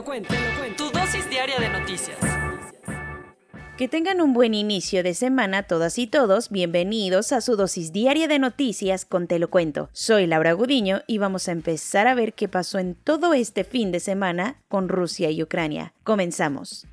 Lo cuento, te lo cuento. Tu dosis diaria de noticias. Que tengan un buen inicio de semana todas y todos. Bienvenidos a su dosis diaria de noticias con Te lo cuento. Soy Laura Gudiño y vamos a empezar a ver qué pasó en todo este fin de semana con Rusia y Ucrania. Comenzamos.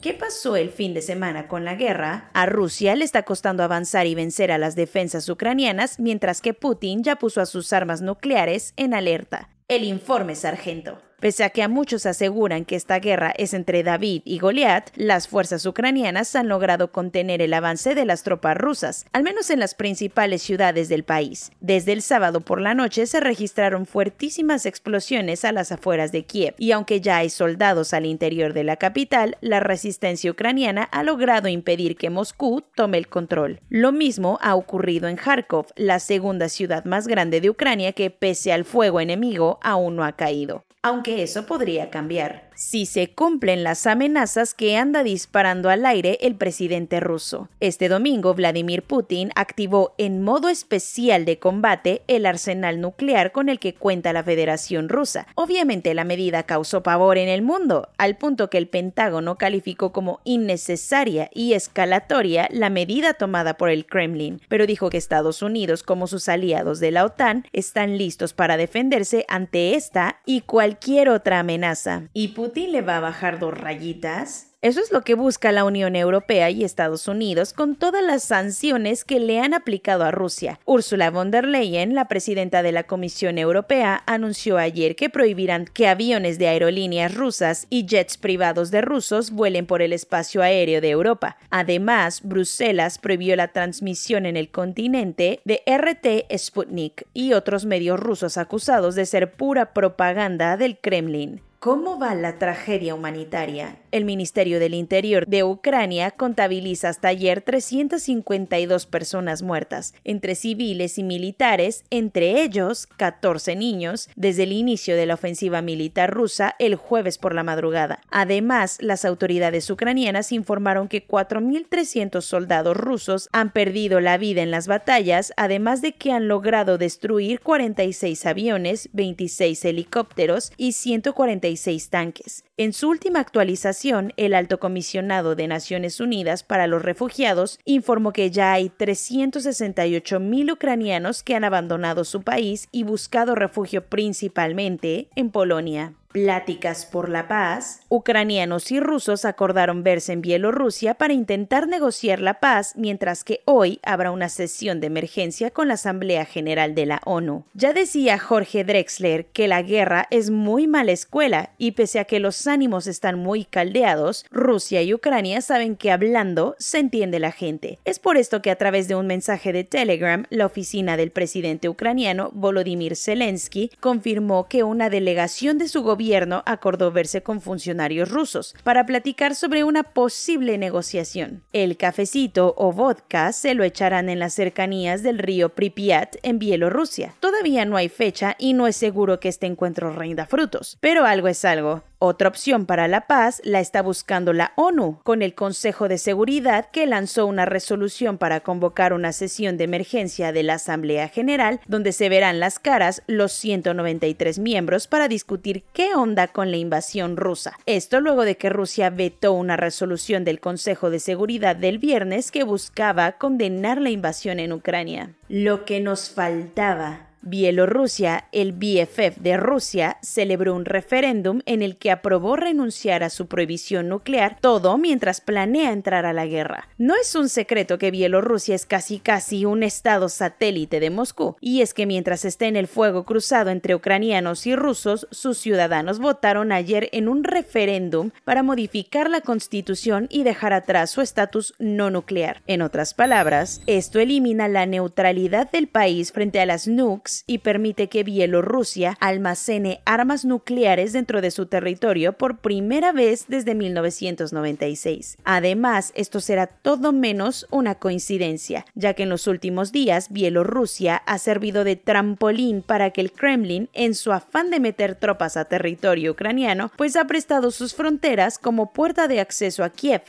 ¿Qué pasó el fin de semana con la guerra? A Rusia le está costando avanzar y vencer a las defensas ucranianas, mientras que Putin ya puso a sus armas nucleares en alerta. El informe sargento. Pese a que a muchos aseguran que esta guerra es entre David y Goliat, las fuerzas ucranianas han logrado contener el avance de las tropas rusas, al menos en las principales ciudades del país. Desde el sábado por la noche se registraron fuertísimas explosiones a las afueras de Kiev, y aunque ya hay soldados al interior de la capital, la resistencia ucraniana ha logrado impedir que Moscú tome el control. Lo mismo ha ocurrido en Kharkov, la segunda ciudad más grande de Ucrania que, pese al fuego enemigo, aún no ha caído aunque eso podría cambiar si se cumplen las amenazas que anda disparando al aire el presidente ruso. Este domingo, Vladimir Putin activó en modo especial de combate el arsenal nuclear con el que cuenta la Federación Rusa. Obviamente la medida causó pavor en el mundo, al punto que el Pentágono calificó como innecesaria y escalatoria la medida tomada por el Kremlin, pero dijo que Estados Unidos, como sus aliados de la OTAN, están listos para defenderse ante esta y cualquier otra amenaza. Le va a bajar dos rayitas eso es lo que busca la Unión Europea y Estados Unidos con todas las sanciones que le han aplicado a Rusia. Ursula von der Leyen, la presidenta de la Comisión Europea, anunció ayer que prohibirán que aviones de aerolíneas rusas y jets privados de rusos vuelen por el espacio aéreo de Europa. Además, Bruselas prohibió la transmisión en el continente de RT Sputnik y otros medios rusos acusados de ser pura propaganda del Kremlin. ¿Cómo va la tragedia humanitaria? El Ministerio del Interior de Ucrania contabiliza hasta ayer 352 personas muertas, entre civiles y militares, entre ellos 14 niños, desde el inicio de la ofensiva militar rusa el jueves por la madrugada. Además, las autoridades ucranianas informaron que 4.300 soldados rusos han perdido la vida en las batallas, además de que han logrado destruir 46 aviones, 26 helicópteros y 140 tanques. En su última actualización, el alto comisionado de Naciones Unidas para los Refugiados informó que ya hay 368 mil ucranianos que han abandonado su país y buscado refugio principalmente en Polonia. Pláticas por la paz, ucranianos y rusos acordaron verse en Bielorrusia para intentar negociar la paz, mientras que hoy habrá una sesión de emergencia con la Asamblea General de la ONU. Ya decía Jorge Drexler que la guerra es muy mala escuela y pese a que los ánimos están muy caldeados, Rusia y Ucrania saben que hablando se entiende la gente. Es por esto que a través de un mensaje de Telegram, la oficina del presidente ucraniano Volodymyr Zelensky confirmó que una delegación de su gobierno gobierno acordó verse con funcionarios rusos para platicar sobre una posible negociación. El cafecito o vodka se lo echarán en las cercanías del río Pripyat en Bielorrusia. Todavía no hay fecha y no es seguro que este encuentro rinda frutos, pero algo es algo. Otra opción para la paz la está buscando la ONU, con el Consejo de Seguridad que lanzó una resolución para convocar una sesión de emergencia de la Asamblea General, donde se verán las caras los 193 miembros para discutir qué onda con la invasión rusa. Esto luego de que Rusia vetó una resolución del Consejo de Seguridad del viernes que buscaba condenar la invasión en Ucrania. Lo que nos faltaba Bielorrusia, el BFF de Rusia, celebró un referéndum en el que aprobó renunciar a su prohibición nuclear, todo mientras planea entrar a la guerra. No es un secreto que Bielorrusia es casi casi un estado satélite de Moscú, y es que mientras está en el fuego cruzado entre ucranianos y rusos, sus ciudadanos votaron ayer en un referéndum para modificar la constitución y dejar atrás su estatus no nuclear. En otras palabras, esto elimina la neutralidad del país frente a las nukes Y permite que Bielorrusia almacene armas nucleares dentro de su territorio por primera vez desde 1996. Además, esto será todo menos una coincidencia, ya que en los últimos días Bielorrusia ha servido de trampolín para que el Kremlin, en su afán de meter tropas a territorio ucraniano, pues ha prestado sus fronteras como puerta de acceso a Kiev.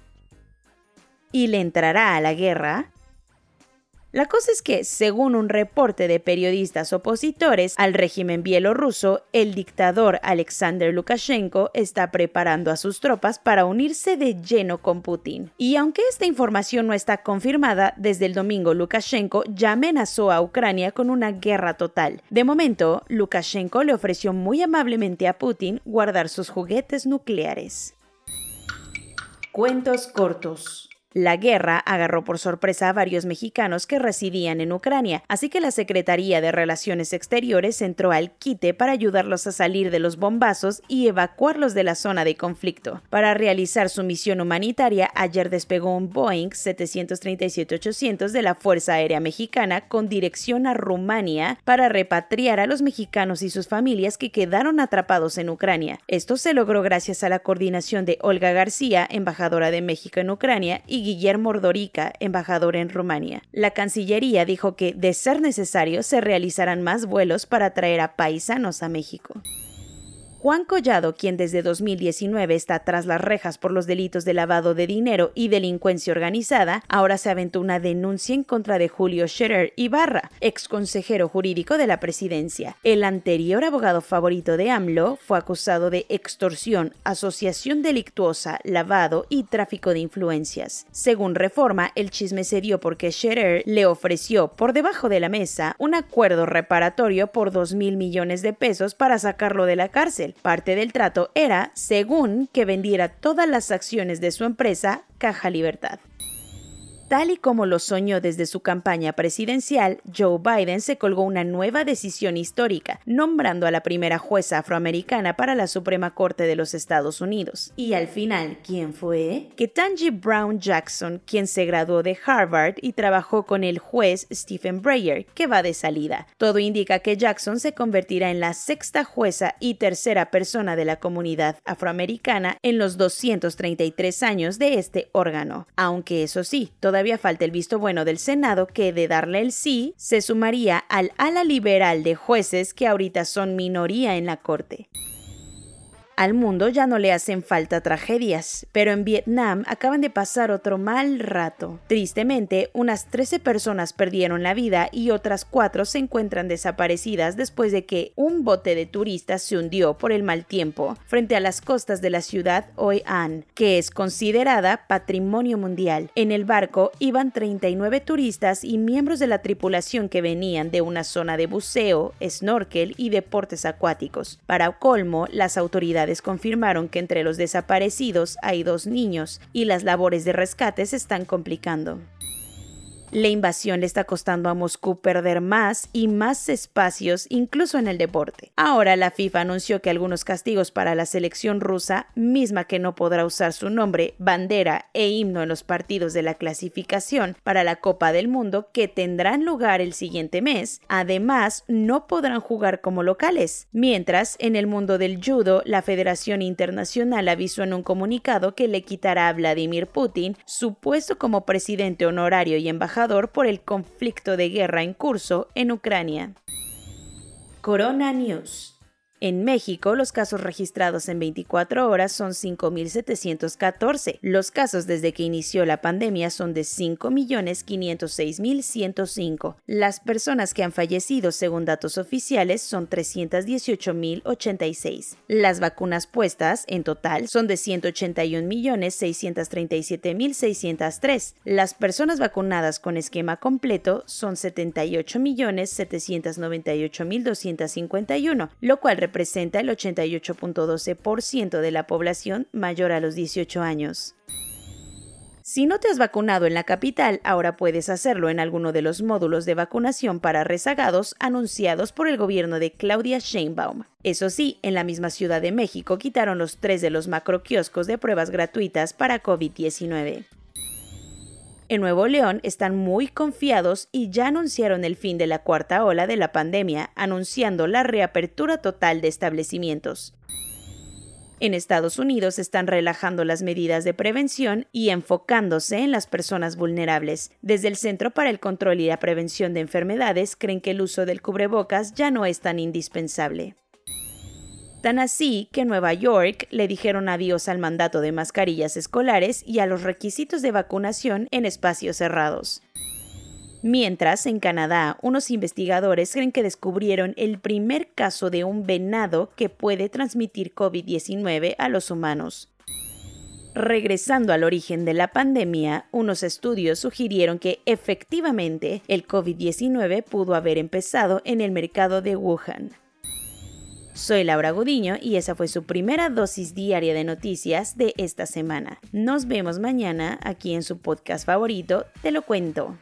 ¿Y le entrará a la guerra? La cosa es que, según un reporte de periodistas opositores al régimen bielorruso, el dictador Alexander Lukashenko está preparando a sus tropas para unirse de lleno con Putin. Y aunque esta información no está confirmada, desde el domingo Lukashenko ya amenazó a Ucrania con una guerra total. De momento, Lukashenko le ofreció muy amablemente a Putin guardar sus juguetes nucleares. Cuentos cortos. La guerra agarró por sorpresa a varios mexicanos que residían en Ucrania, así que la Secretaría de Relaciones Exteriores entró al quite para ayudarlos a salir de los bombazos y evacuarlos de la zona de conflicto. Para realizar su misión humanitaria, ayer despegó un Boeing 737-800 de la Fuerza Aérea Mexicana con dirección a Rumania para repatriar a los mexicanos y sus familias que quedaron atrapados en Ucrania. Esto se logró gracias a la coordinación de Olga García, embajadora de México en Ucrania, y Guillermo Ordorica, embajador en Rumania. La Cancillería dijo que, de ser necesario, se realizarán más vuelos para traer a paisanos a México. Juan Collado, quien desde 2019 está tras las rejas por los delitos de lavado de dinero y delincuencia organizada, ahora se aventó una denuncia en contra de Julio Scherer Ibarra, ex consejero jurídico de la presidencia. El anterior abogado favorito de AMLO fue acusado de extorsión, asociación delictuosa, lavado y tráfico de influencias. Según Reforma, el chisme se dio porque Scherer le ofreció por debajo de la mesa un acuerdo reparatorio por 2 mil millones de pesos para sacarlo de la cárcel Parte del trato era, según, que vendiera todas las acciones de su empresa, Caja Libertad. Tal y como lo soñó desde su campaña presidencial, Joe Biden se colgó una nueva decisión histórica, nombrando a la primera jueza afroamericana para la Suprema Corte de los Estados Unidos. Y al final, ¿quién fue? Ketanji Brown Jackson, quien se graduó de Harvard y trabajó con el juez Stephen Breyer, que va de salida. Todo indica que Jackson se convertirá en la sexta jueza y tercera persona de la comunidad afroamericana en los 233 años de este órgano. Aunque eso sí, todavía todavía falta el visto bueno del Senado que de darle el sí se sumaría al ala liberal de jueces que ahorita son minoría en la Corte. Al mundo ya no le hacen falta tragedias, pero en Vietnam acaban de pasar otro mal rato. Tristemente, unas 13 personas perdieron la vida y otras 4 se encuentran desaparecidas después de que un bote de turistas se hundió por el mal tiempo frente a las costas de la ciudad Hoi An, que es considerada patrimonio mundial. En el barco iban 39 turistas y miembros de la tripulación que venían de una zona de buceo, snorkel y deportes acuáticos. Para colmo, las autoridades confirmaron que entre los desaparecidos hay dos niños y las labores de rescate se están complicando. La invasión le está costando a Moscú perder más y más espacios, incluso en el deporte. Ahora la FIFA anunció que algunos castigos para la selección rusa, misma que no podrá usar su nombre, bandera e himno en los partidos de la clasificación para la Copa del Mundo que tendrán lugar el siguiente mes, además no podrán jugar como locales. Mientras, en el mundo del judo, la Federación Internacional avisó en un comunicado que le quitará a Vladimir Putin su puesto como presidente honorario y embajador por el conflicto de guerra en curso en Ucrania. Corona News en México, los casos registrados en 24 horas son 5.714. Los casos desde que inició la pandemia son de 5.506.105. Las personas que han fallecido, según datos oficiales, son 318.086. Las vacunas puestas, en total, son de 181.637.603. Las personas vacunadas con esquema completo son 78.798.251, lo cual representa el 88.12% de la población mayor a los 18 años. Si no te has vacunado en la capital, ahora puedes hacerlo en alguno de los módulos de vacunación para rezagados anunciados por el gobierno de Claudia Sheinbaum. Eso sí, en la misma Ciudad de México quitaron los tres de los macroquioscos de pruebas gratuitas para COVID-19. En Nuevo León están muy confiados y ya anunciaron el fin de la cuarta ola de la pandemia, anunciando la reapertura total de establecimientos. En Estados Unidos están relajando las medidas de prevención y enfocándose en las personas vulnerables. Desde el Centro para el Control y la Prevención de Enfermedades creen que el uso del cubrebocas ya no es tan indispensable. Tan así que en Nueva York le dijeron adiós al mandato de mascarillas escolares y a los requisitos de vacunación en espacios cerrados. Mientras, en Canadá, unos investigadores creen que descubrieron el primer caso de un venado que puede transmitir COVID-19 a los humanos. Regresando al origen de la pandemia, unos estudios sugirieron que efectivamente el COVID-19 pudo haber empezado en el mercado de Wuhan. Soy Laura Gudiño y esa fue su primera dosis diaria de noticias de esta semana. Nos vemos mañana aquí en su podcast favorito, Te lo cuento.